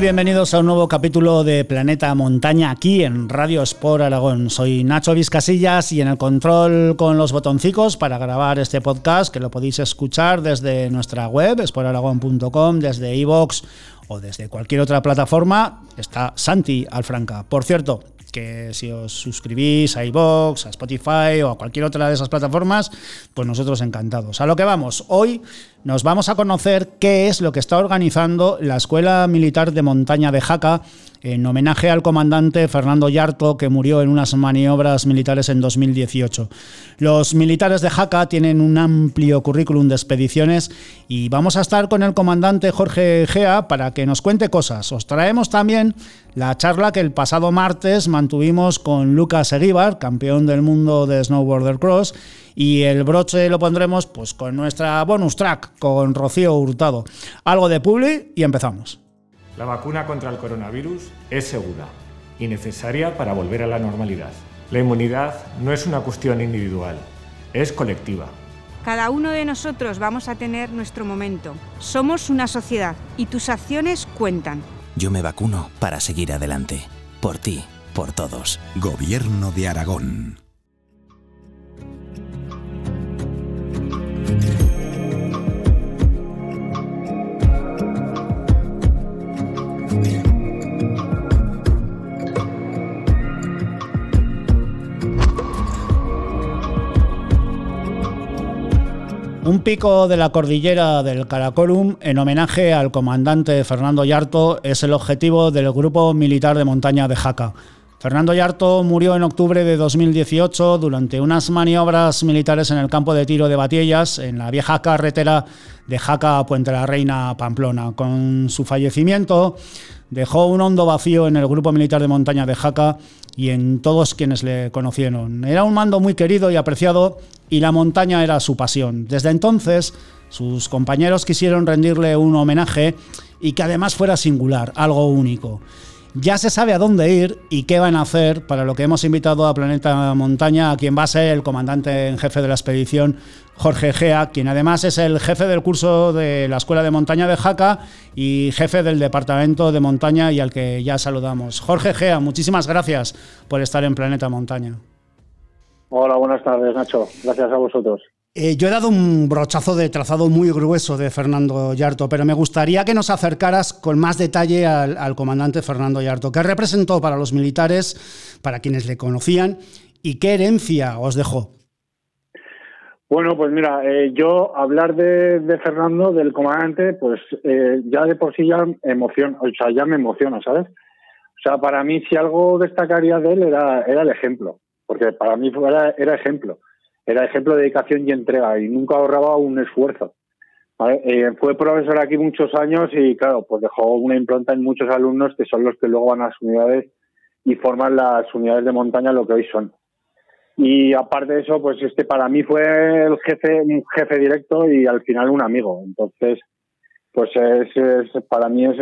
bienvenidos a un nuevo capítulo de Planeta Montaña aquí en Radio Sport Aragón. Soy Nacho Vizcasillas y en el control con los botoncicos para grabar este podcast que lo podéis escuchar desde nuestra web, sportaragón.com, desde iVoox o desde cualquier otra plataforma, está Santi Alfranca. Por cierto, que si os suscribís a iVoox, a Spotify o a cualquier otra de esas plataformas, pues nosotros encantados. A lo que vamos, hoy nos vamos a conocer qué es lo que está organizando la Escuela Militar de Montaña de Jaca en homenaje al comandante Fernando Yarto, que murió en unas maniobras militares en 2018. Los militares de Jaca tienen un amplio currículum de expediciones y vamos a estar con el comandante Jorge Gea para que nos cuente cosas. Os traemos también la charla que el pasado martes mantuvimos con Lucas Eguíbar, campeón del mundo de snowboarder cross, y el broche lo pondremos pues con nuestra bonus track con Rocío Hurtado. Algo de publi y empezamos. La vacuna contra el coronavirus es segura y necesaria para volver a la normalidad. La inmunidad no es una cuestión individual, es colectiva. Cada uno de nosotros vamos a tener nuestro momento. Somos una sociedad y tus acciones cuentan. Yo me vacuno para seguir adelante. Por ti, por todos. Gobierno de Aragón. Un pico de la cordillera del Caracolum en homenaje al comandante Fernando Yarto es el objetivo del Grupo Militar de Montaña de Jaca. Fernando Yarto murió en octubre de 2018 durante unas maniobras militares en el campo de tiro de Batiellas, en la vieja carretera de Jaca a Puente la Reina, Pamplona. Con su fallecimiento dejó un hondo vacío en el Grupo Militar de Montaña de Jaca y en todos quienes le conocieron. Era un mando muy querido y apreciado y la montaña era su pasión. Desde entonces, sus compañeros quisieron rendirle un homenaje y que además fuera singular, algo único. Ya se sabe a dónde ir y qué van a hacer, para lo que hemos invitado a Planeta Montaña, a quien va a ser el comandante en jefe de la expedición, Jorge Gea, quien además es el jefe del curso de la Escuela de Montaña de Jaca y jefe del Departamento de Montaña y al que ya saludamos. Jorge Gea, muchísimas gracias por estar en Planeta Montaña. Hola, buenas tardes, Nacho. Gracias a vosotros. Eh, yo he dado un brochazo de trazado muy grueso de Fernando Yarto, pero me gustaría que nos acercaras con más detalle al, comandante Fernando Yarto. ¿Qué representó para los militares, para quienes le conocían, y qué herencia os dejó? Bueno, pues mira, eh, yo hablar de, Fernando, del comandante, pues eh, ya de por sí ya emociona, o sea, ya me emociona, ¿sabes? O sea, para mí si algo destacaría de él era, el ejemplo, porque para mí era, era ejemplo era ejemplo de dedicación y entrega y nunca ahorraba un esfuerzo. Eh, fue profesor aquí muchos años y claro, pues dejó una impronta en muchos alumnos que son los que luego van a las unidades y forman las unidades de montaña lo que hoy son. Y aparte de eso, pues este para mí fue el jefe, un jefe directo y al final un amigo. Entonces, pues es, para mí es,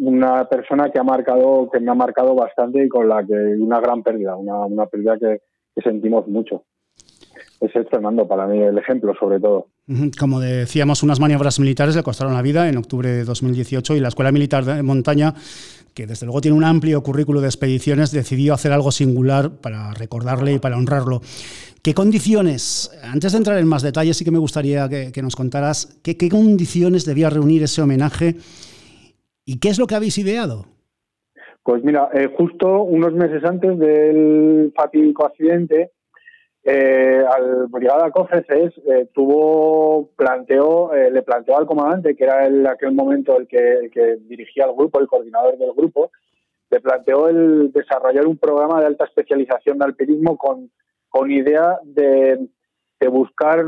una persona que ha marcado, que me ha marcado bastante y con la que una gran pérdida, una, una pérdida que sentimos mucho es el Fernando para mí el ejemplo sobre todo. Como decíamos, unas maniobras militares le costaron la vida en octubre de 2018 y la Escuela Militar de Montaña, que desde luego tiene un amplio currículo de expediciones, decidió hacer algo singular para recordarle y para honrarlo. ¿Qué condiciones, antes de entrar en más detalles, sí que me gustaría que, nos contaras qué, condiciones debía reunir ese homenaje y qué es lo que habéis ideado? Pues mira, eh, justo unos meses antes del fatídico accidente, eh, al Brigada Cofeces eh, tuvo, planteó, eh, le planteó al comandante, que era en aquel momento el que, dirigía el grupo, el coordinador del grupo, le planteó el desarrollar un programa de alta especialización de alpinismo con, con idea de, de buscar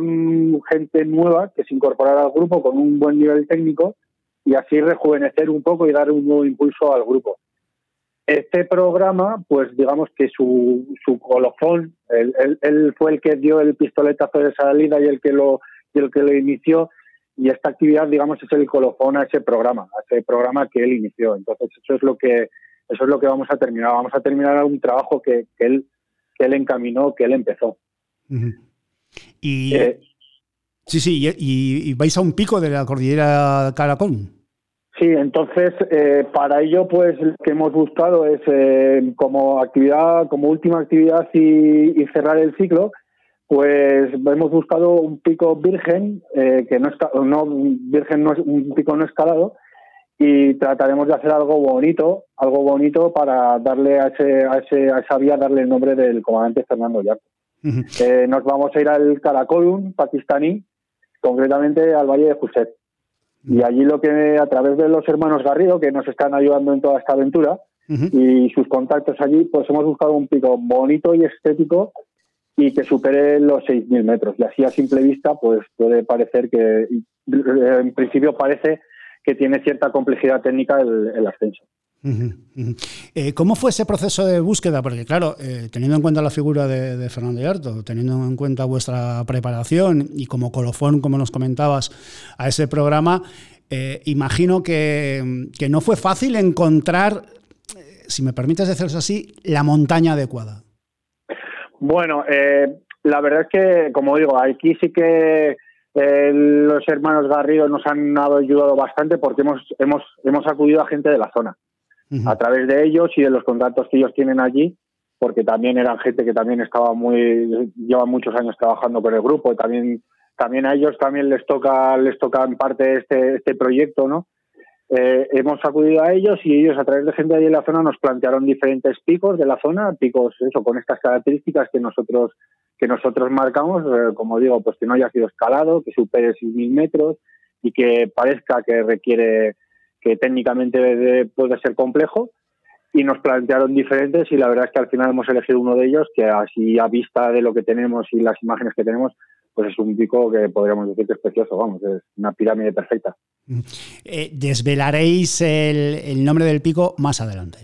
gente nueva que se incorporara al grupo con un buen nivel técnico y así rejuvenecer un poco y dar un nuevo impulso al grupo. Este programa, pues digamos que su, su colofón, él, fue el que dio el pistoletazo de salida y el que lo y el que lo inició y esta actividad, digamos, es el colofón a ese programa, a ese programa que él inició. Entonces eso es lo que eso es lo que vamos a terminar. Vamos a terminar un trabajo que, él que él encaminó, que él empezó. Y eh, sí, sí, y, vais a un pico de la cordillera Caracol. Sí, entonces eh, para ello pues lo que hemos buscado es eh, como actividad, como última actividad y, y, cerrar el ciclo, pues hemos buscado un pico virgen eh, que no está, no virgen no es un pico no escalado y trataremos de hacer algo bonito, algo bonito para darle a ese, a ese a esa vía darle el nombre del comandante Fernando Yarto. eh, nos vamos a ir al Karakorum pakistaní, concretamente al Valle de Juset. Y allí lo que, a través de los hermanos Garrido, que nos están ayudando en toda esta aventura, uh -huh. y sus contactos allí, pues hemos buscado un pico bonito y estético y que supere los 6.000 metros. Y así a simple vista, pues puede parecer que, en principio parece que tiene cierta complejidad técnica el, el ascenso. Eh, ¿Cómo fue ese proceso de búsqueda? Porque claro, eh, teniendo en cuenta la figura de, de, Fernando Yarto, teniendo en cuenta vuestra preparación y como colofón, como nos comentabas, a ese programa, eh, imagino que, que, no fue fácil encontrar, si me permites decirlo así, la montaña adecuada. Bueno, la verdad es que, como digo, aquí sí que los hermanos Garrido nos han ayudado bastante porque hemos, hemos, hemos acudido a gente de la zona a través de ellos y de los contactos que ellos tienen allí, porque también eran gente que también estaba muy, lleva muchos años trabajando con el grupo y también, también a ellos también les toca, les toca en parte este, este proyecto, ¿no? Eh, hemos acudido a ellos y ellos a través de gente de allí en la zona nos plantearon diferentes picos de la zona, picos eso con estas características que nosotros que nosotros marcamos, eh, como digo, pues que no haya sido escalado, que supere 6.000 metros y que parezca que requiere que técnicamente puede ser complejo y nos plantearon diferentes y la verdad es que al final hemos elegido uno de ellos que así a vista de lo que tenemos y las imágenes que tenemos pues es un pico que podríamos decir que es precioso, vamos, es una pirámide perfecta. Eh, desvelaréis el, el, nombre del pico más adelante.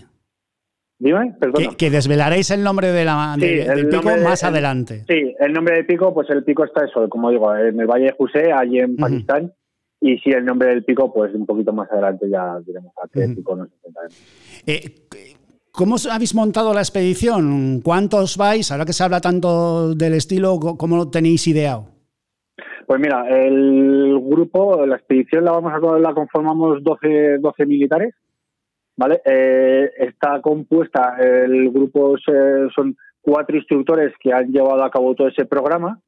Dime, perdón. Que, que, desvelaréis el nombre de la, sí, de, del pico más el, adelante. Sí, el nombre del pico, pues el pico está eso, como digo, en el Valle de José, allí en uh -huh. Pakistán. Y si el nombre del pico, pues un poquito más adelante ya diremos a qué uh -huh. pico nos enfrentaremos. Eh, ¿Cómo habéis montado la expedición? ¿Cuántos vais? Ahora que se habla tanto del estilo, ¿cómo lo tenéis ideado? Pues mira, el grupo, la expedición la vamos a la conformamos 12, 12 militares, ¿vale? Eh, está compuesta, el grupo son cuatro instructores que han llevado a cabo todo ese programa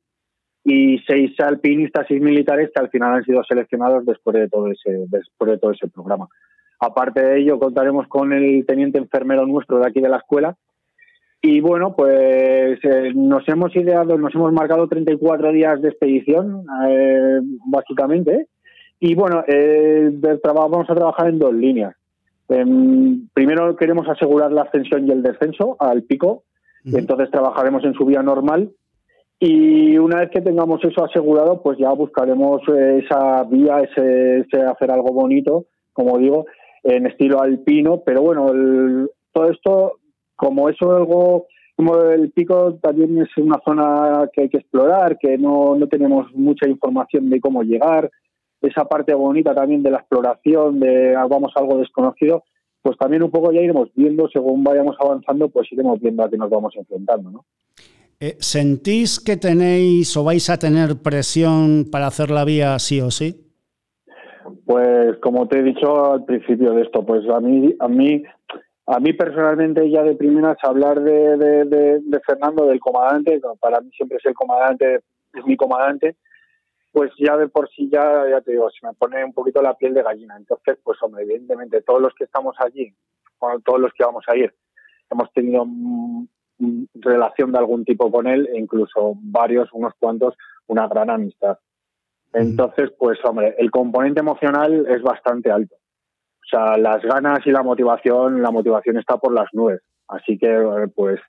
y seis alpinistas y militares que al final han sido seleccionados después de todo ese después de todo ese programa. Aparte de ello, contaremos con el teniente enfermero nuestro de aquí de la escuela. Y bueno, pues eh, nos hemos ideado, nos hemos marcado 34 días de expedición, eh, básicamente. Y bueno, eh, vamos a trabajar en dos líneas. primero queremos asegurar la ascensión y el descenso al pico. Uh -huh. Entonces trabajaremos en su vía normal. Y una vez que tengamos eso asegurado, pues ya buscaremos esa vía, ese, ese hacer algo bonito, como digo, en estilo alpino, pero bueno, el, todo esto, como eso algo, como el pico también es una zona que hay que explorar, que no, no tenemos mucha información de cómo llegar, esa parte bonita también de la exploración, de vamos a algo desconocido, pues también un poco ya iremos viendo, según vayamos avanzando, pues iremos viendo a qué nos vamos enfrentando, ¿no? Eh, ¿Sentís que tenéis o vais a tener presión para hacer la vía sí o sí? Pues como te he dicho al principio de esto, pues a mí, a mí, a mí personalmente ya de primeras hablar de, Fernando, del comandante, para mí siempre es el comandante, es mi comandante, pues ya de por sí ya, ya te digo, se me pone un poquito la piel de gallina. Entonces, pues hombre, evidentemente todos los que estamos allí, bueno, todos los que vamos a ir, hemos tenido relación de algún tipo con él, e incluso varios, unos cuantos, una gran amistad. Entonces, pues hombre, el componente emocional es bastante alto. O sea, las ganas y la motivación, la motivación está por las nubes. Así que, pues,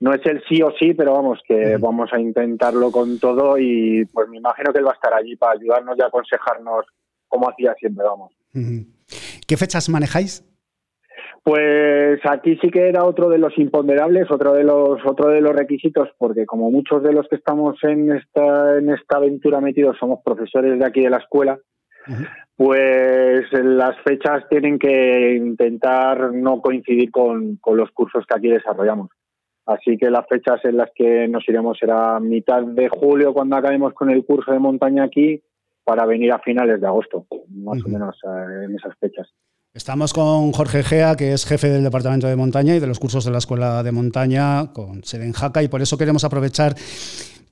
no es el sí o sí, pero vamos, que vamos a intentarlo con todo y pues me imagino que él va a estar allí para ayudarnos y aconsejarnos como hacía siempre, vamos. ¿Qué fechas manejáis? Pues aquí sí que era otro de los imponderables, otro de los otro de los requisitos, porque como muchos de los que estamos en esta en esta aventura metidos somos profesores de aquí de la escuela, uh -huh. pues las fechas tienen que intentar no coincidir con, con los cursos que aquí desarrollamos. Así que las fechas en las que nos iremos será mitad de julio cuando acabemos con el curso de montaña aquí para venir a finales de agosto, más o menos eh, en esas fechas. Estamos con Jorge Gea, que es jefe del Departamento de Montaña y de los cursos de la Escuela de Montaña con sede Jaca, y por eso queremos aprovechar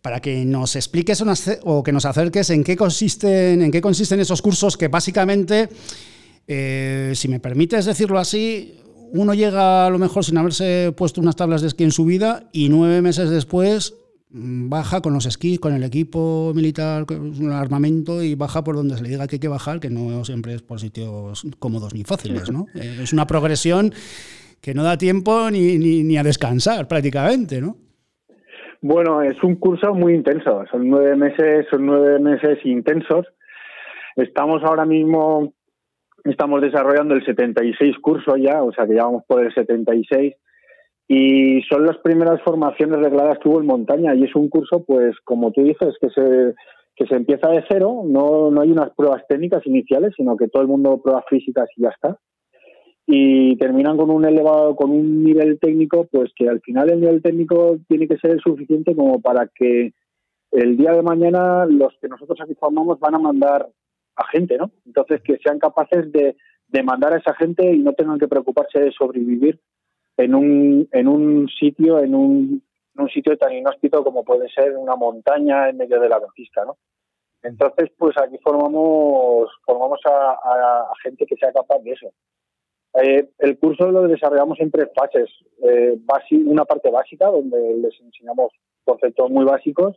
para que nos expliques o que nos acerques en qué consisten, en qué consisten esos cursos que básicamente, eh, si me permites decirlo así, uno llega a lo mejor sin haberse puesto unas tablas de esquí en su vida y nueve meses después baja con los esquís, con el equipo militar, con el armamento y baja por donde se le diga que hay que bajar, que no siempre es por sitios cómodos ni fáciles, ¿no? Eh, es una progresión que no da tiempo ni, ni, a descansar prácticamente, ¿no? Bueno, es un curso muy intenso, son nueve meses, son nueve meses intensos. Estamos ahora mismo, estamos desarrollando el 76 curso ya, o sea que ya vamos por el 76 y son las primeras formaciones regladas que hubo en montaña y es un curso, pues como tú dices, que se, que se empieza de cero, no, no hay unas pruebas técnicas iniciales, sino que todo el mundo pruebas físicas y ya está. Y terminan con un elevado, con un nivel técnico, pues que al final el nivel técnico tiene que ser el suficiente como para que el día de mañana los que nosotros aquí formamos van a mandar a gente, ¿no? Entonces que sean capaces de, de mandar a esa gente y no tengan que preocuparse de sobrevivir en un, en un sitio, en un, un sitio tan inhóspito como puede ser una montaña en medio de la pista, ¿no? Entonces, pues aquí formamos, formamos a, gente que sea capaz de eso. Eh, el curso lo desarrollamos en tres fases. Eh, una parte básica, donde les enseñamos conceptos muy básicos,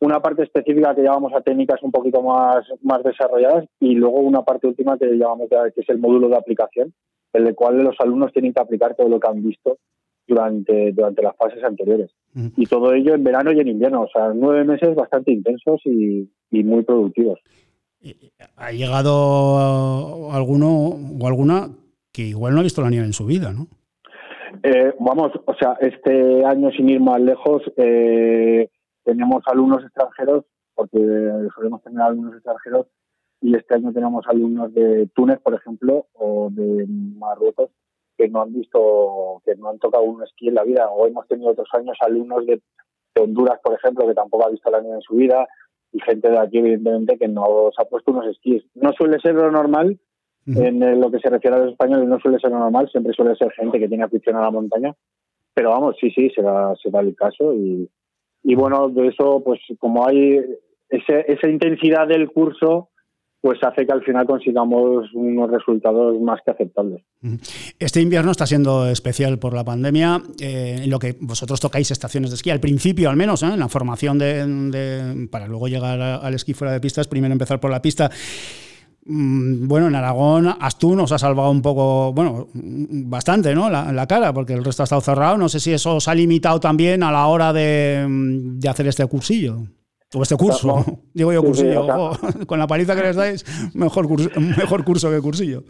una parte específica que llamamos a técnicas un poquito más, más desarrolladas y luego una parte última que llamamos que es el módulo de aplicación, en el cual los alumnos tienen que aplicar todo lo que han visto durante, durante las fases anteriores. Y todo ello en verano y en invierno, o sea, nueve meses bastante intensos y, muy productivos. ¿Ha llegado alguno o alguna que igual no ha visto la nieve en su vida, no? Eh, vamos, o sea, este año sin ir más lejos, eh, tenemos alumnos extranjeros, porque solemos tener alumnos extranjeros y este año tenemos alumnos de Túnez, por ejemplo, o de Marruecos, que no han visto, que no han tocado un esquí en la vida. O hemos tenido otros años alumnos de, Honduras, por ejemplo, que tampoco ha visto la nieve en su vida, y gente de aquí, evidentemente, que no se ha puesto unos esquís. No suele ser lo normal, en lo que se refiere a los españoles, no suele ser lo normal, siempre suele ser gente que tiene afición a la montaña. Pero vamos, sí, sí, se da, se da el caso. Y, y bueno, de eso, pues como hay ese, esa intensidad del curso, pues hace que al final consigamos unos resultados más que aceptables. Este invierno está siendo especial por la pandemia, eh, en lo que vosotros tocáis estaciones de esquí, al principio al menos, ¿eh? en la formación de, para luego llegar al esquí fuera de pistas, primero empezar por la pista. Mm, bueno, en Aragón, Astún nos ha salvado un poco, bueno, bastante, ¿no? La, la, cara, porque el resto ha estado cerrado. No sé si eso os ha limitado también a la hora de hacer este cursillo. O este curso, digo yo cursillo, con la paliza que les dais, mejor curso, mejor curso que cursillo.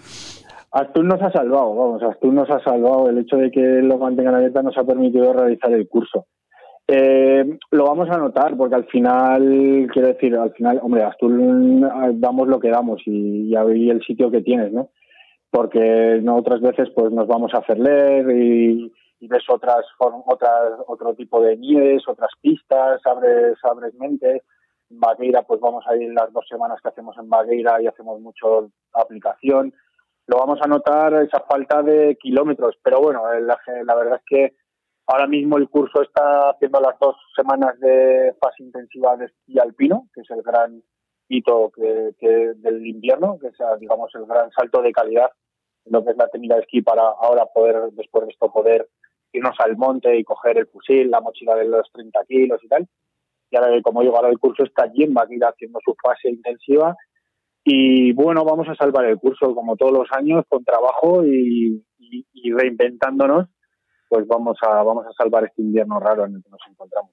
Astur nos ha salvado, vamos, Astur nos ha salvado. El hecho de que lo mantengan abierta nos ha permitido realizar el curso. Eh, lo vamos a notar porque al final, quiero decir, al final, hombre, Astur damos lo que damos y, y el sitio que tienes, ¿no? Porque no otras veces pues nos vamos a hacer leer y, y ves otras, otras otro tipo de nieves, otras pistas, abres, abres mente. En Bagueira, pues vamos a ir las dos semanas que hacemos en Bagueira y hacemos mucho aplicación. Lo vamos a notar esa falta de kilómetros, pero bueno, la, la verdad es que ahora mismo el curso está haciendo las dos semanas de fase intensiva de esquí alpino, que es el gran hito que, que del invierno, que es digamos el gran salto de calidad en lo que es la técnica de esquí para ahora poder, después de esto, poder irnos al monte y coger el fusil, la mochila de los 30 kilos y tal. Y ahora, como digo, ahora el curso está allí en ir haciendo su fase intensiva. Y bueno, vamos a salvar el curso como todos los años con trabajo y, reinventándonos, pues vamos a, vamos a salvar este invierno raro en el que nos encontramos.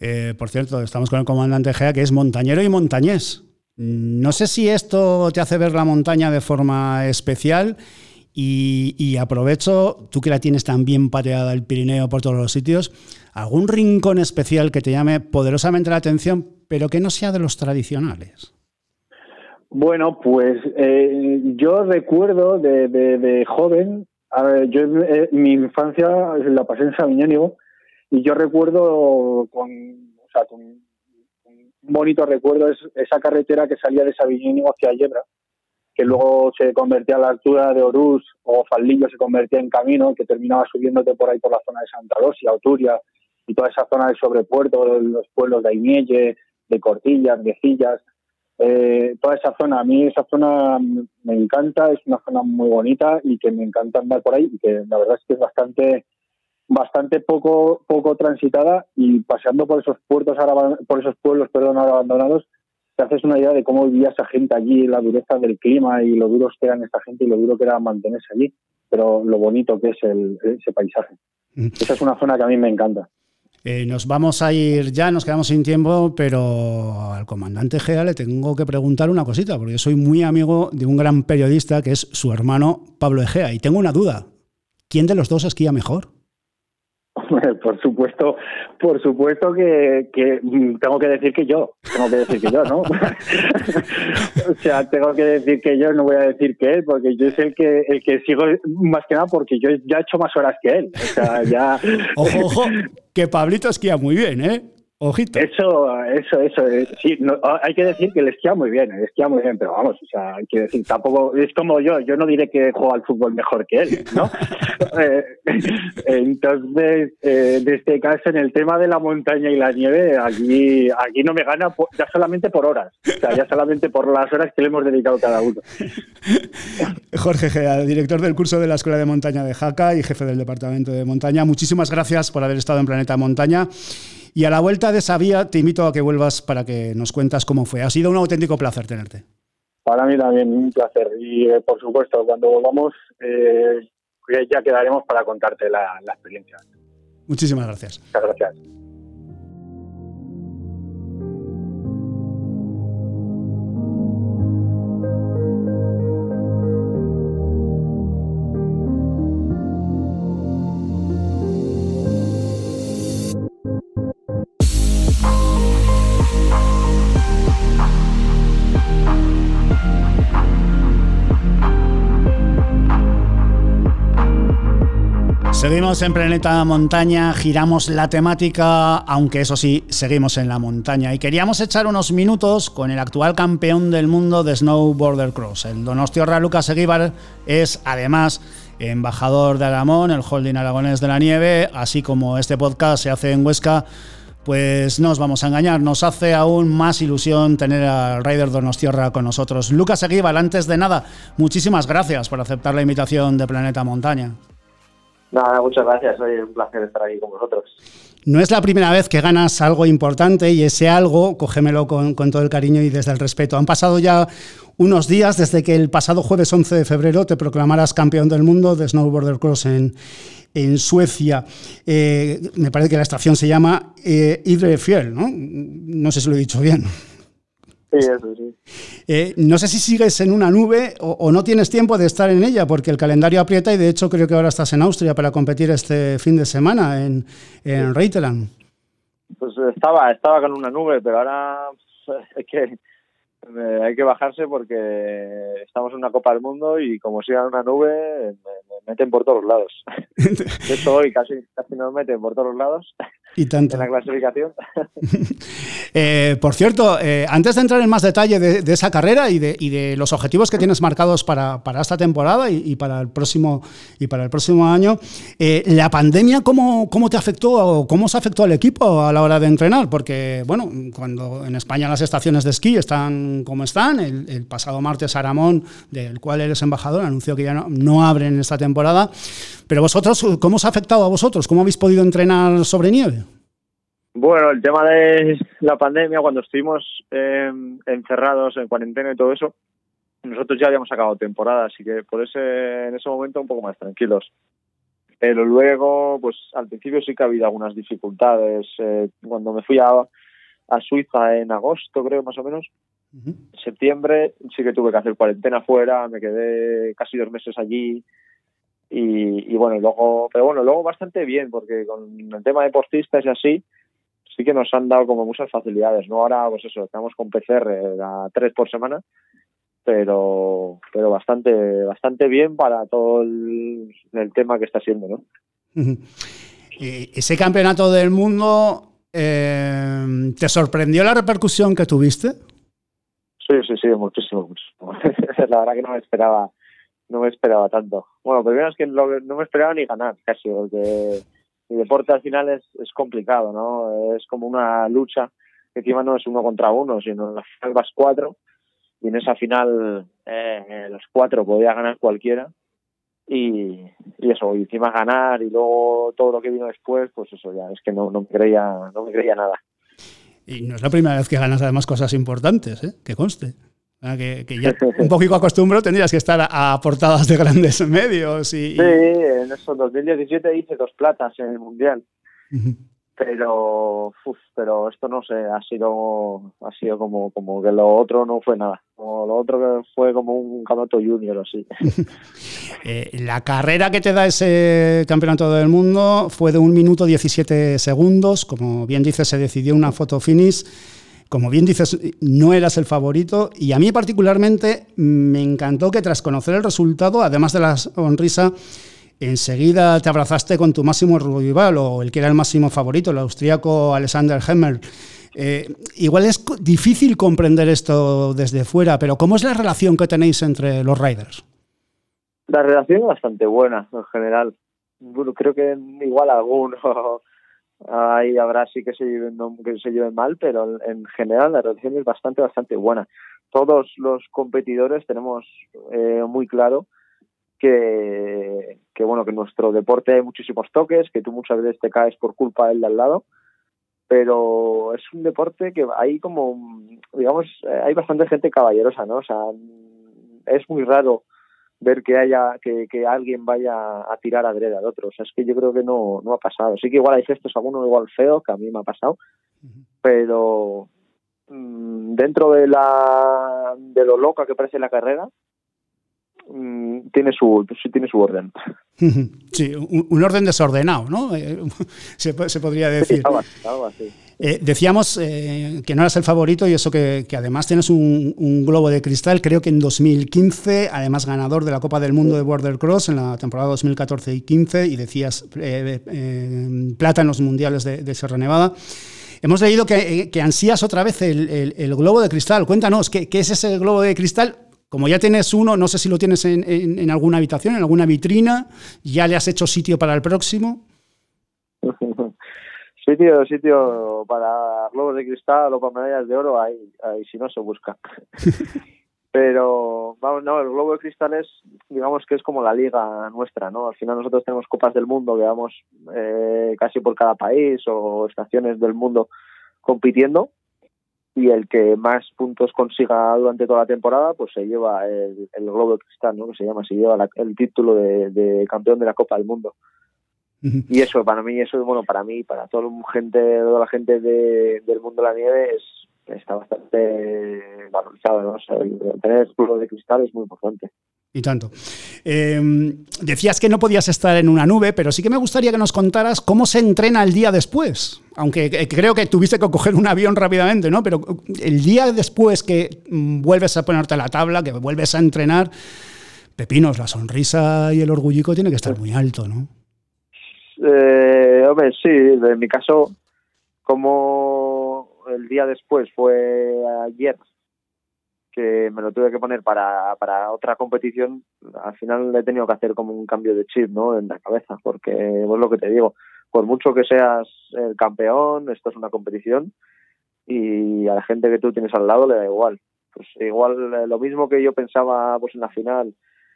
Eh, por cierto, estamos con el comandante Gea, que es montañero y montañés. No sé si esto te hace ver la montaña de forma especial y, aprovecho, tú que la tienes tan bien pateada el Pirineo por todos los sitios, algún rincón especial que te llame poderosamente la atención, pero que no sea de los tradicionales. Bueno, pues eh, yo recuerdo de, joven, yo eh, mi infancia la pasé en Sabiñánigo y yo recuerdo con, o sea, con bonito recuerdo es esa carretera que salía de Sabiñínigo hacia Yebra, que luego se convertía a la altura de Orús o Faldillo se convertía en camino, que terminaba subiéndote por ahí por la zona de Santa Rosia, Oturia y toda esa zona del sobrepuerto, los pueblos de Aimielle, de Cortillas, de Cillas, eh, toda esa zona, a mí esa zona me encanta, es una zona muy bonita y que me encanta andar por ahí y que la verdad es que es bastante bastante poco poco transitada y paseando por esos puertos por esos pueblos perdón ahora abandonados te haces una idea de cómo vivía esa gente allí la dureza del clima y lo duros que eran esta gente y lo duro que era mantenerse allí pero lo bonito que es el, ese paisaje mm. esa es una zona que a mí me encanta eh, nos vamos a ir ya, nos quedamos sin tiempo, pero al comandante Gea le tengo que preguntar una cosita, porque soy muy amigo de un gran periodista que es su hermano Pablo Egea, y tengo una duda. ¿Quién de los dos esquía mejor? Por supuesto, por supuesto que, mm, tengo que decir que yo, tengo que decir que yo, ¿no? o sea, tengo que decir que yo, no voy a decir que él, porque yo es el que el que sigo más que nada porque yo ya he hecho más horas que él. O sea, ya. ojo, ojo, que Pablito esquía muy bien, ¿eh? Ojito. Eso, eso, eso. Eh, sí, hay que decir que le esquía muy bien, le esquía muy bien, pero vamos, o sea, hay que decir, tampoco es como yo, yo no diré que juega al fútbol mejor que él, ¿no? Eh, entonces, eh, de este caso, en el tema de la montaña y la nieve, aquí, aquí no me gana ya solamente por horas, o sea, ya solamente por las horas que le hemos dedicado cada uno. Jorge Gea, director del curso de la Escuela de Montaña de Jaca y jefe del Departamento de Montaña, muchísimas gracias por haber estado en Planeta Montaña. Y a la vuelta de esa vía te invito a que vuelvas para que nos cuentas cómo fue. Ha sido un auténtico placer tenerte. Para mí también un placer. Y eh, por supuesto, cuando volvamos eh, ya quedaremos para contarte la, la experiencia. Muchísimas gracias. Muchas gracias. Seguimos en Planeta Montaña, giramos la temática, aunque eso sí, seguimos en la montaña. Y queríamos echar unos minutos con el actual campeón del mundo de Snowboarder Cross. El Donostiorra Lucas Eguíbar es además embajador de Aramón, el holding aragonés de la nieve, así como este podcast se hace en Huesca. Pues no os vamos a engañar, nos hace aún más ilusión tener al Rider Donostiorra con nosotros. Lucas Eguíbar, antes de nada, muchísimas gracias por aceptar la invitación de Planeta Montaña. Nada, muchas gracias. Hoy es un placer estar aquí con vosotros. No es la primera vez que ganas algo importante y ese algo, cógemelo con, todo el cariño y desde el respeto. Han pasado ya unos días desde que el pasado jueves 11 de febrero te proclamaras campeón del mundo de Snowboarder Cross en, en Suecia. Eh, me parece que la estación se llama eh, Idre Fiel, ¿no? No sé si lo he dicho bien. Eh, no sé si sigues en una nube o, no tienes tiempo de estar en ella, porque el calendario aprieta y de hecho creo que ahora estás en Austria para competir este fin de semana en, en Reiteland. Pues estaba, estaba con una nube, pero ahora es que eh, hay que bajarse porque estamos en una Copa del Mundo y como siga en una nube me, meten por todos lados. De hecho hoy casi, casi nos meten por todos lados y tanto. en la clasificación. Eh, por cierto, eh, antes de entrar en más detalle de, esa carrera y de, y de, los objetivos que tienes marcados para, para esta temporada y, para el próximo y para el próximo año, ¿la pandemia cómo, cómo te afectó o cómo se afectó al equipo a la hora de entrenar? Porque, bueno, cuando en España las estaciones de esquí están como están. El, pasado martes Aramón, del cual eres embajador, anunció que ya no, no abren esta temporada. Pero vosotros, ¿cómo os ha afectado a vosotros? ¿Cómo habéis podido entrenar sobre nieve? Bueno, el tema de la pandemia, cuando estuvimos em, encerrados en cuarentena y todo eso, nosotros ya habíamos acabado temporada, así que por ese, en ese momento un poco más tranquilos. Pero luego, pues al principio sí que ha habido algunas dificultades. Eh, cuando me fui a, a Suiza en agosto, creo, más o menos, en septiembre sí que tuve que hacer cuarentena fuera, me quedé casi dos meses allí y, bueno, luego, pero bueno, luego bastante bien porque con el tema de deportistas y así sí que nos han dado como muchas facilidades, ¿no? Ahora, pues eso, estamos con PCR a tres por semana, pero pero bastante bastante bien para todo el, tema que está siendo, ¿no? Eh, ese campeonato del mundo eh, ¿te sorprendió la repercusión que tuviste? Sí, sí, sí, muchísimo, muchísimo. la verdad que no me esperaba, no me esperaba tanto. Bueno, primero es que no, me esperaba ni ganar casi, porque mi deporte al final es, es complicado, ¿no? Es como una lucha que encima no es uno contra uno, sino en la final vas cuatro y en esa final eh, los cuatro podía ganar cualquiera y, y eso, y encima ganar y luego todo lo que vino después, pues eso ya, es que no, no me creía, no me creía nada. Y no es la primera vez que ganas además cosas importantes, ¿eh? que conste. Que, que, ya un poquito acostumbro tendrías que estar a, portadas de grandes medios. Y, Sí, en eso 2017 hice dos platas en el Mundial. Pero uf, pero esto no sé ha sido ha sido como como que lo otro no fue nada. Como lo otro que fue como un campeonato junior así. Eh, la carrera que te da ese campeonato del mundo fue de un minuto 17 segundos. Como bien dices se decidió una foto finish como bien dices, no eras el favorito y a mí particularmente me encantó que tras conocer el resultado, además de la sonrisa, enseguida te abrazaste con tu máximo rival o el que era el máximo favorito, el austríaco Alexander Hemmer. Eh, igual es difícil comprender esto desde fuera, pero ¿cómo es la relación que tenéis entre los riders? La relación es bastante buena en general. creo que igual alguno ahí habrá sí que se lleven, que se lleven mal, pero en general la relación es bastante, bastante buena. Todos los competidores tenemos eh, muy claro que, que bueno que en nuestro deporte hay muchísimos toques, que tú muchas veces te caes por culpa del de al lado, pero es un deporte que hay como digamos hay bastante gente caballerosa, ¿no? O sea, es muy raro ver que haya que, que alguien vaya a tirar a derecha al otro. O sea, es que yo creo que no, no ha pasado. Sí que igual hay gestos, algunos igual feo, que a mí me ha pasado, pero mm, dentro de la de lo loca que parece la carrera, Mm, tiene su tiene su orden. Sí, un, orden desordenado, ¿no? Eh, se, podría decir. Eh, decíamos eh, que no eras el favorito y eso que, además tienes un, globo de cristal, creo que en 2015, además ganador de la Copa del Mundo de Border Cross en la temporada 2014 y 15, y decías plata en los mundiales de, Sierra Nevada. Hemos leído que, ansías otra vez el, globo de cristal. Cuéntanos, ¿qué, ¿qué, es ese globo de cristal? Como ya tienes uno, no sé si lo tienes en, en, alguna habitación, en alguna vitrina, ¿ya le has hecho sitio para el próximo? sitio, sitio para globos de cristal o para medallas de oro, ahí, ahí si no se busca. Pero, vamos, no, el globo de cristal es, digamos que es como la liga nuestra, ¿no? Al final nosotros tenemos copas del mundo que vamos eh, casi por cada país o estaciones del mundo compitiendo y el que más puntos consiga durante toda la temporada pues se lleva el, el globo de cristal no que se llama se lleva el título de, campeón de la Copa del Mundo y eso para mí eso bueno para mí para toda la gente toda la gente del mundo de la nieve es está bastante valorizado ¿no? tener el globo de cristal es muy importante y tanto. Em, decías que no podías estar en una nube, pero sí que me gustaría que nos contaras cómo se entrena el día después. Aunque eh, creo que tuviste que coger un avión rápidamente, ¿no? Pero el día después que mm, vuelves a ponerte a la tabla, que vuelves a entrenar, Pepinos, la sonrisa y el orgullico tiene que estar muy alto, ¿no? Eh, hombre, sí, en mi caso, como el día después fue ayer, que me lo tuve que poner para, para otra competición, al final he tenido que hacer como un cambio de chip ¿no? en la cabeza, porque es lo que te digo, por mucho que seas el campeón, esto es una competición y a la gente que tú tienes al lado le da igual. Pues igual eh, lo mismo que yo pensaba pues en la final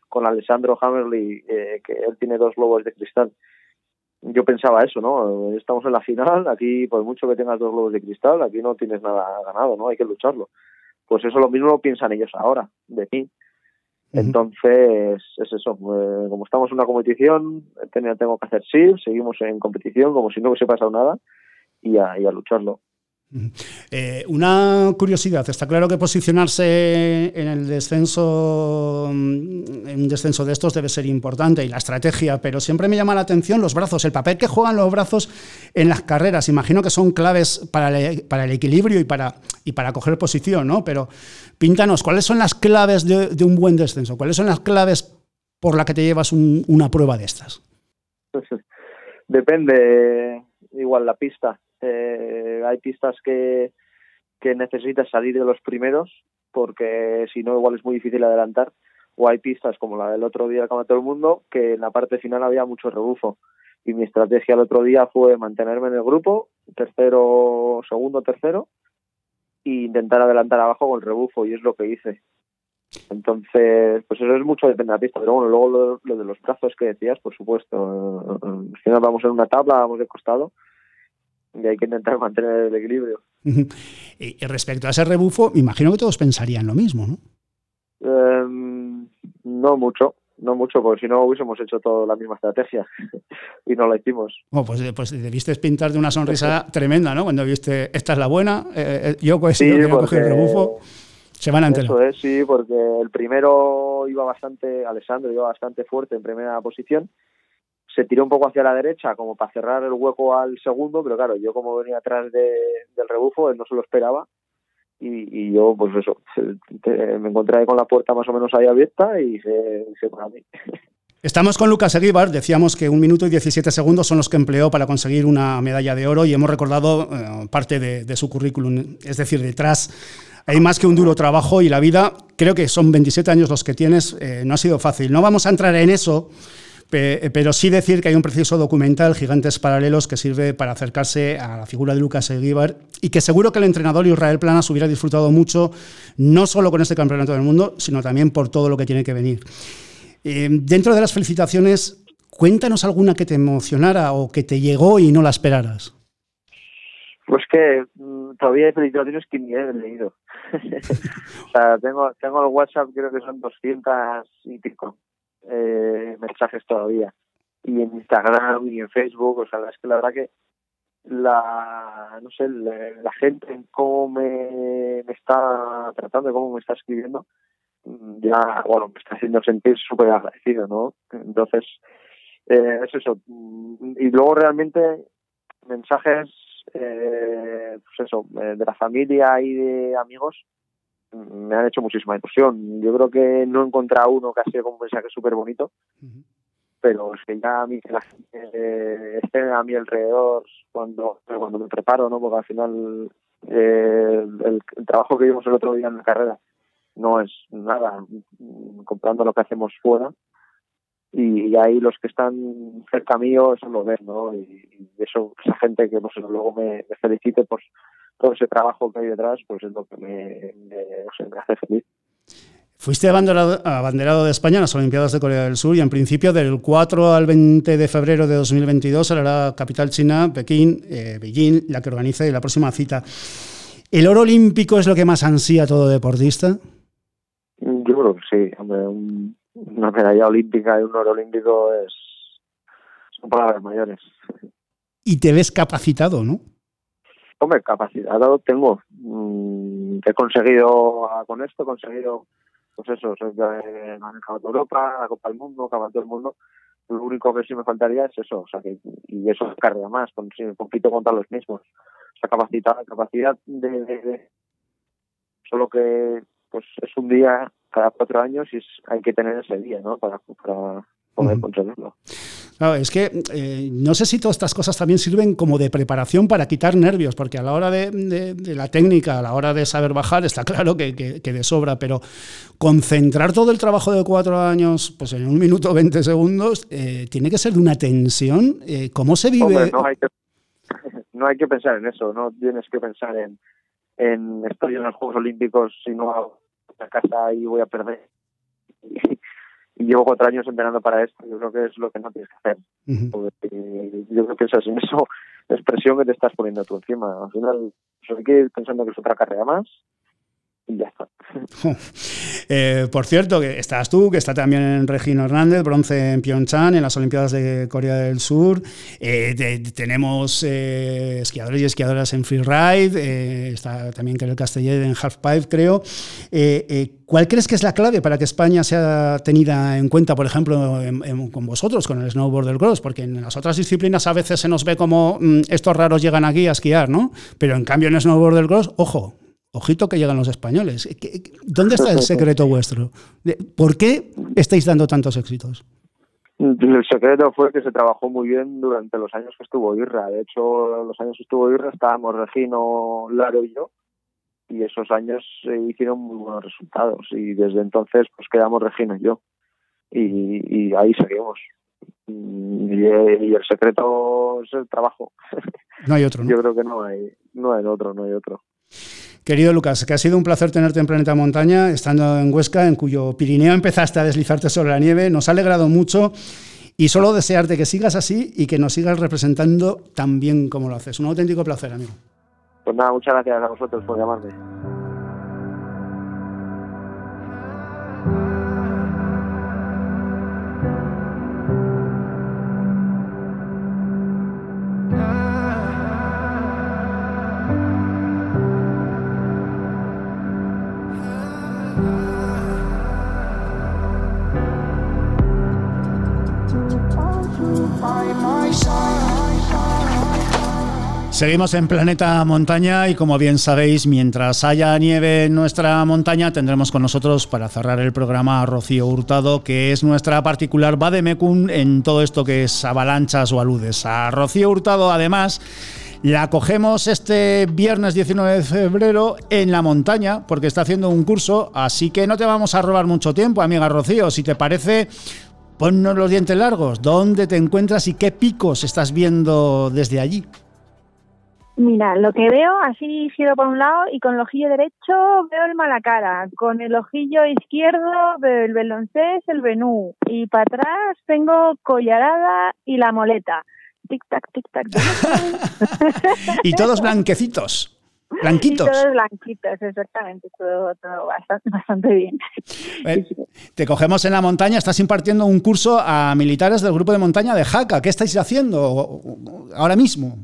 con Alessandro Hammerly, eh, que él tiene dos globos de cristal. Yo pensaba eso, ¿no? Estamos en la final, aquí por mucho que tengas dos globos de cristal, aquí no tienes nada ganado, ¿no? Hay que lucharlo pues eso lo mismo piensan ellos ahora de mí. Entonces, es eso, eh, como estamos en una competición, tengo que hacer sí, seguimos en competición como si no hubiese pasado nada y a lucharlo. Eh, una curiosidad, está claro que posicionarse en el descenso, mm, en un descenso de estos debe ser importante y la estrategia, pero siempre me llama la atención los brazos, el papel que juegan los brazos en las carreras. Imagino que son claves para el, equilibrio y para, y para coger posición, ¿no? Pero píntanos, ¿cuáles son las claves de, un buen descenso? ¿Cuáles son las claves por las que te llevas una prueba de estas? Depende, igual la pista Eh, hay pistas que, que necesitas salir de los primeros porque si no igual es muy difícil adelantar. O hay pistas como la del otro día del todo el Mundo que en la parte final había mucho rebufo. Y mi estrategia el otro día fue mantenerme en el grupo tercero segundo tercero e intentar adelantar abajo con el rebufo y es lo que hice. Entonces pues eso es mucho depende de la pista pero bueno luego lo, de los brazos que decías por supuesto. Al final vamos en una tabla vamos de costado y hay que intentar mantener el equilibrio. y respecto a ese rebufo, me imagino que todos pensarían lo mismo, ¿no? Em, no mucho, no mucho, porque si no hubiésemos hecho toda la misma estrategia y no la hicimos. Bueno, pues, pues debiste pintar de una sonrisa tremenda, ¿no? Cuando viste, esta es la buena, eh, eh, yo pues, sí, coger el rebufo, se van a enterar. Eso es, sí, porque el primero iba bastante, Alessandro iba bastante fuerte en primera posición se tiró un poco hacia la derecha como para cerrar el hueco al segundo, pero claro, yo como venía atrás del rebufo, él no se lo esperaba y, yo pues eso, me encontré ahí con la puerta más o menos ahí abierta y se, se para mí. Estamos con Lucas Eguíbar, decíamos que un minuto y 17 segundos son los que empleó para conseguir una medalla de oro y hemos recordado eh, parte de, su currículum, es decir, detrás hay más que un duro trabajo y la vida, creo que son 27 años los que tienes, eh, no ha sido fácil. No vamos a entrar en eso, pero sí decir que hay un preciso documental, Gigantes Paralelos, que sirve para acercarse a la figura de Lucas Eguíbar y que seguro que el entrenador Israel Planas hubiera disfrutado mucho, no solo con este campeonato del mundo, sino también por todo lo que tiene que venir. Eh, dentro de las felicitaciones, cuéntanos alguna que te emocionara o que te llegó y no la esperaras. Pues que mm, todavía hay felicitaciones que ni he leído. o sea, tengo, tengo el WhatsApp, creo que son 200 y pico eh, mensajes todavía. Y en Instagram y en Facebook, o sea, es que la verdad que la, no sé, la, gente, cómo me, está tratando, cómo me está escribiendo, ya, bueno, me está haciendo sentir súper agradecido, ¿no? Entonces, eh, es eso. Y luego realmente mensajes, eh, pues eso, eh, de la familia y de amigos, me han hecho muchísima ilusión. Yo creo que no he encontrado uno que ha sido como un mensaje súper bonito, pero es que ya a mí que la gente esté a mi alrededor cuando, cuando me preparo, ¿no? Porque al final eh, el, trabajo que vimos el otro día en la carrera no es nada comprando lo que hacemos fuera y, ahí los que están cerca mío eso lo ven, ¿no? Y, eso, esa gente que no sé, luego me, me felicite, pues todo ese trabajo que hay detrás, pues es lo que me, hace feliz. Fuiste abanderado, abanderado, de España en las Olimpiadas de Corea del Sur y en principio del 4 al 20 de febrero de 2022 será la capital china, Pekín, eh, Beijing, la que organice la próxima cita. ¿El oro olímpico es lo que más ansía todo deportista? Yo creo que sí. una medalla olímpica y un oro olímpico es, son palabras mayores. Y te ves capacitado, ¿no? Hombre, capacidad tengo. Mm, he conseguido con esto, he conseguido, pues eso, soy he manejado Europa, la Copa del Mundo, Campeonato del Mundo. Lo único que sí me faltaría es eso, o sea, que, y eso carga más, con, un poquito contra los mismos. O sea, capacidad, capacidad de, solo que pues es un día cada cuatro años y hay que tener ese día, ¿no? Para, para poder conseguirlo es que eh, no sé si todas estas cosas también sirven como de preparación para quitar nervios, porque a la hora de, la técnica, a la hora de saber bajar, está claro que, de sobra, pero concentrar todo el trabajo de cuatro años pues en un minuto 20 segundos eh, tiene que ser de una tensión. Eh, ¿Cómo se vive? no, hay que, pensar en eso, no tienes que pensar en, en estoy en los Juegos Olímpicos, si no la casa y voy a perder y llevo cuatro años entrenando para esto, yo creo que es lo que no tienes que hacer. yo creo que eso es eso, expresión que te estás poniendo tú encima. Al final, pues hay que ir pensando que es otra carrera más Eh, por cierto, que estás tú, que está también Regino Hernández, bronce en Pyeongchang, en las Olimpiadas de Corea del Sur. Eh, tenemos eh, esquiadores y esquiadoras en freeride, está también el Castellet en halfpipe, creo. ¿Cuál crees que es la clave para que España sea tenida en cuenta, por ejemplo, con vosotros, con el snowboard cross? Porque en las otras disciplinas a veces se nos ve como mm, estos raros llegan aquí a esquiar, ¿no? Pero en cambio en snowboard cross, ojo, Ojito que llegan los españoles. ¿Dónde está el secreto vuestro? ¿Por qué estáis dando tantos éxitos? El secreto fue que se trabajó muy bien durante los años que estuvo Irra. De hecho, los años que estuvo Irra estábamos Regino, Laro y yo, y esos años se hicieron muy buenos resultados. Y desde entonces, pues quedamos Regino y yo. Y, ahí seguimos. Y, el secreto es el trabajo. No hay otro. Yo creo que no hay, no hay otro, no hay otro. Querido Lucas, que ha sido un placer tenerte en Planeta Montaña, estando en Huesca, en cuyo Pirineo empezaste a deslizarte sobre la nieve. Nos ha alegrado mucho y solo desearte que sigas así y que nos sigas representando tan bien como lo haces. Un auténtico placer, amigo. Pues nada, muchas gracias a vosotros por llamarme. Seguimos en Planeta Montaña y como bien sabéis, mientras haya nieve en nuestra montaña, tendremos con nosotros para cerrar el programa a Rocío Hurtado, que es nuestra particular Bademecum en todo esto que es avalanchas o aludes. A Rocío Hurtado, además, la cogemos este viernes 19 de febrero en la montaña, porque está haciendo un curso, así que no te vamos a robar mucho tiempo, amiga Rocío. Si te parece, ponnos los dientes largos. ¿Dónde te encuentras y qué picos estás viendo desde allí? Mira, lo que veo, así giro por un lado y con el ojillo derecho veo el Malacara, con el ojillo izquierdo veo el Beloncés, el Benú y para atrás tengo Collarada y la Moleta. Tic tac, tic tac. y todos blanquecitos. Blanquitos. Y todos blanquitos, exactamente, todo, todo bastante, bastante bien. Eh, te cogemos en la montaña, estás impartiendo un curso a militares del grupo de montaña de Jaca. ¿Qué estáis haciendo ahora mismo?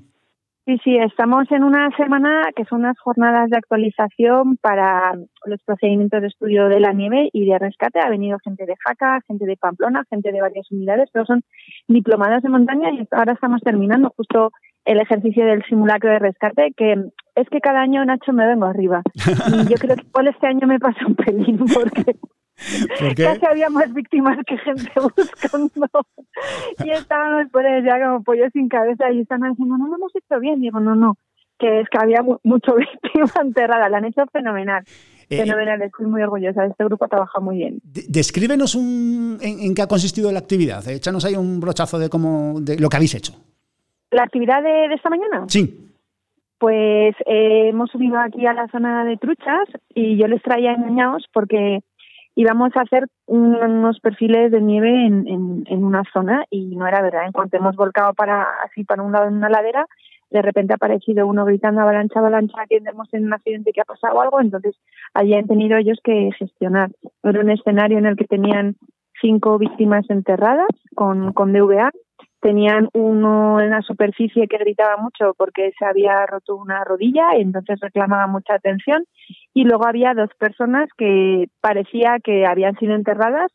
Sí, sí, estamos en una semana que son unas jornadas de actualización para los procedimientos de estudio de la nieve y de rescate. Ha venido gente de Jaca, gente de Pamplona, gente de varias unidades, pero son diplomados de montaña y ahora estamos terminando justo el ejercicio del simulacro de rescate, que es que cada año, Nacho, me vengo arriba. Y yo creo que igual este año me pasa un pelín porque Casi había más víctimas que gente buscando. y estábamos por ya como pollo sin cabeza y están diciendo, no lo hemos hecho bien. digo, no, no, que es que había mucho víctima enterrada. La han hecho fenomenal. Eh, fenomenal, estoy muy orgullosa. Este grupo trabaja muy bien. Descríbenos un, en, qué ha consistido la actividad. Échanos ahí un brochazo de, cómo, de lo que habéis hecho. ¿La actividad de, esta mañana? Sí. Pues eh, hemos subido aquí a la zona de truchas y yo les traía engañados porque y vamos a hacer unos perfiles de nieve en, en, una zona y no era verdad. En cuanto hemos volcado para así para un lado en una ladera, de repente ha aparecido uno gritando avalancha, avalancha, atiendemos en un accidente que ha pasado algo, entonces allí han tenido ellos que gestionar. Era un escenario en el que tenían cinco víctimas enterradas con, con DVA tenían uno en la superficie que gritaba mucho porque se había roto una rodilla y entonces reclamaba mucha atención. Y luego había dos personas que parecía que habían sido enterradas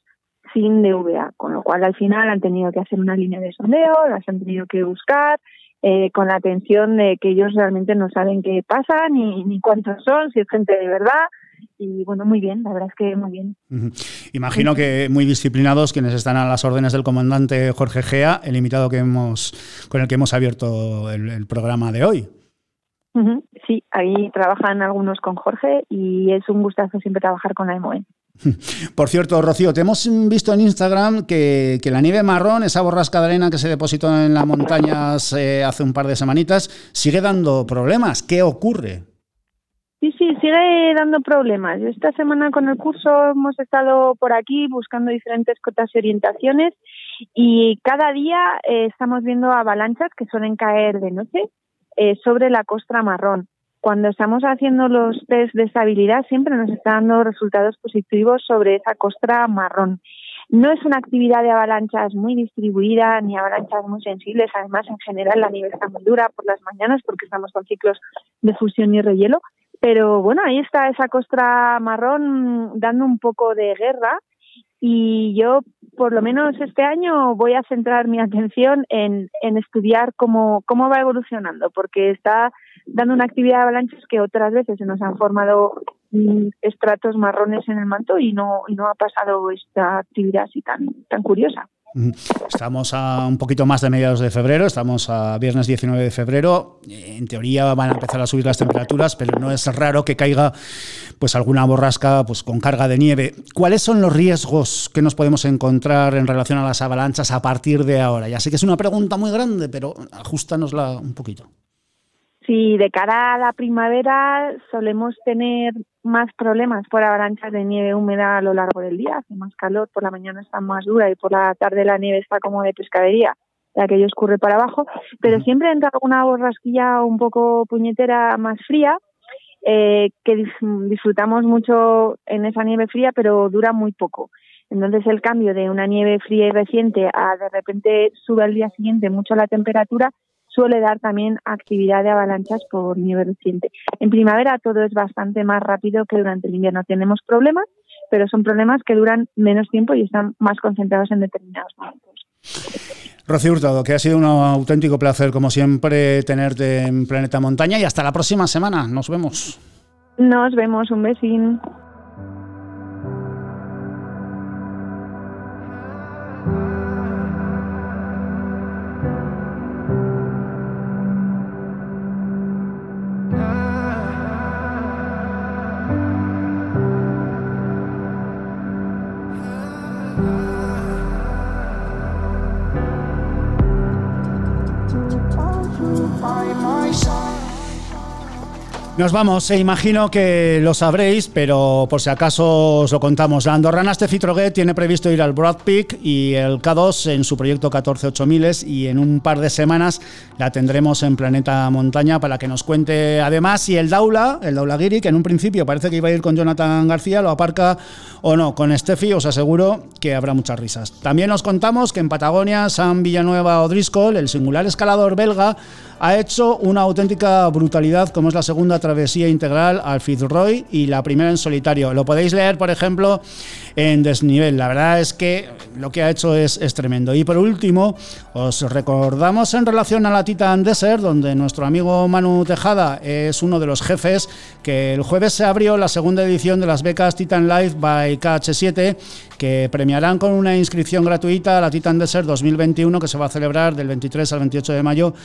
sin DVA, con lo cual al final han tenido que hacer una línea de sondeo, las han tenido que buscar eh, con la atención de que ellos realmente no saben qué pasa ni, ni cuántos son, si es gente de verdad, y bueno, muy bien, la verdad es que muy bien. Imagino que muy disciplinados quienes están a las órdenes del comandante Jorge Gea, el invitado que hemos, con el que hemos abierto el, programa de hoy. Sí, ahí trabajan algunos con Jorge y es un gustazo siempre trabajar con la EMOE. Por cierto, Rocío, te hemos visto en Instagram que, que, la nieve marrón, esa borrasca de arena que se depositó en las montañas eh, hace un par de semanitas, sigue dando problemas. ¿Qué ocurre? Sí, sí, sigue dando problemas. Esta semana con el curso hemos estado por aquí buscando diferentes cotas y orientaciones y cada día eh, estamos viendo avalanchas que suelen caer de noche eh, sobre la costra marrón. Cuando estamos haciendo los test de estabilidad siempre nos están dando resultados positivos sobre esa costra marrón. No es una actividad de avalanchas muy distribuida ni avalanchas muy sensibles. Además, en general, la nieve está muy dura por las mañanas porque estamos con ciclos de fusión y rehielo. Pero bueno, ahí está esa costra marrón dando un poco de guerra y yo por lo menos este año voy a centrar mi atención en, en estudiar cómo, cómo va evolucionando, porque está dando una actividad de avalanchas que otras veces se nos han formado mm, estratos marrones en el manto y no, y no ha pasado esta actividad así tan, tan curiosa. Estamos a un poquito más de mediados de febrero, estamos a viernes 19 de febrero. En teoría van a empezar a subir las temperaturas, pero no es raro que caiga pues alguna borrasca pues con carga de nieve. ¿Cuáles son los riesgos que nos podemos encontrar en relación a las avalanchas a partir de ahora? Ya sé que es una pregunta muy grande, pero ajustanosla un poquito. Sí, de cara a la primavera solemos tener más problemas por avalanchas de nieve húmeda a lo largo del día. Hace más calor, por la mañana está más dura y por la tarde la nieve está como de pescadería, ya que ello escurre para abajo. Pero siempre entra una borrasquilla un poco puñetera más fría, eh, que disfrutamos mucho en esa nieve fría, pero dura muy poco. Entonces el cambio de una nieve fría y reciente a de repente sube al día siguiente mucho la temperatura suele dar también actividad de avalanchas por nieve reciente. En primavera todo es bastante más rápido que durante el invierno. Tenemos problemas, pero son problemas que duran menos tiempo y están más concentrados en determinados momentos. Rocío Hurtado, que ha sido un auténtico placer, como siempre, tenerte en Planeta Montaña y hasta la próxima semana. Nos vemos. Nos vemos, un besín. Nos vamos, e imagino que lo sabréis, pero por si acaso os lo contamos. La andorrana Steffi Troguet tiene previsto ir al Broad Peak y el K2 en su proyecto 148000 y en un par de semanas la tendremos en Planeta Montaña para que nos cuente además si el Daula, el Daula Giri, que en un principio parece que iba a ir con Jonathan García, lo aparca o no. Con Steffi os aseguro que habrá muchas risas. También os contamos que en Patagonia, San Villanueva O'Driscoll, el singular escalador belga, ha hecho una auténtica brutalidad como es la segunda travesía integral al Fitzroy y la primera en solitario. Lo podéis leer, por ejemplo, en Desnivel. La verdad es que lo que ha hecho es, es tremendo. Y por último, os recordamos en relación a la Titan Desert, donde nuestro amigo Manu Tejada es uno de los jefes, que el jueves se abrió la segunda edición de las becas Titan Life by KH7, que premiarán con una inscripción gratuita a la Titan Desert 2021, que se va a celebrar del 23 al 28 de mayo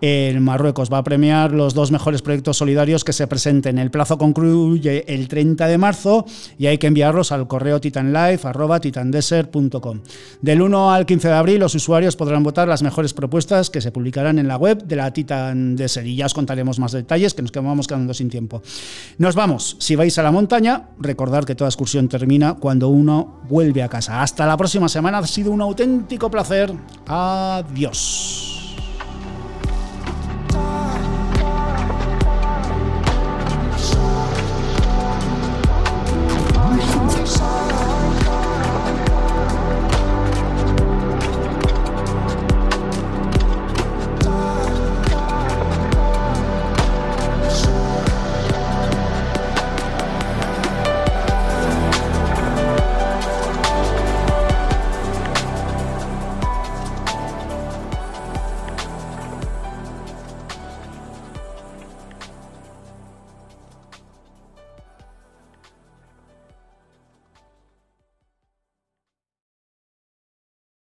en Marruecos. Va a premiar los dos mejores proyectos solidarios que se presenten. El plazo concluye el 30 de marzo y hay que enviarlos al correo titanlife.titandesert.com. Del 1 al 15 de abril los usuarios podrán votar las mejores propuestas que se publicarán en la web de la Titan Desert y ya os contaremos más detalles que nos quedamos quedando sin tiempo. Nos vamos. Si vais a la montaña, recordad que toda excursión termina cuando uno vuelve a casa. Hasta la próxima semana. Ha sido un auténtico placer. Adiós.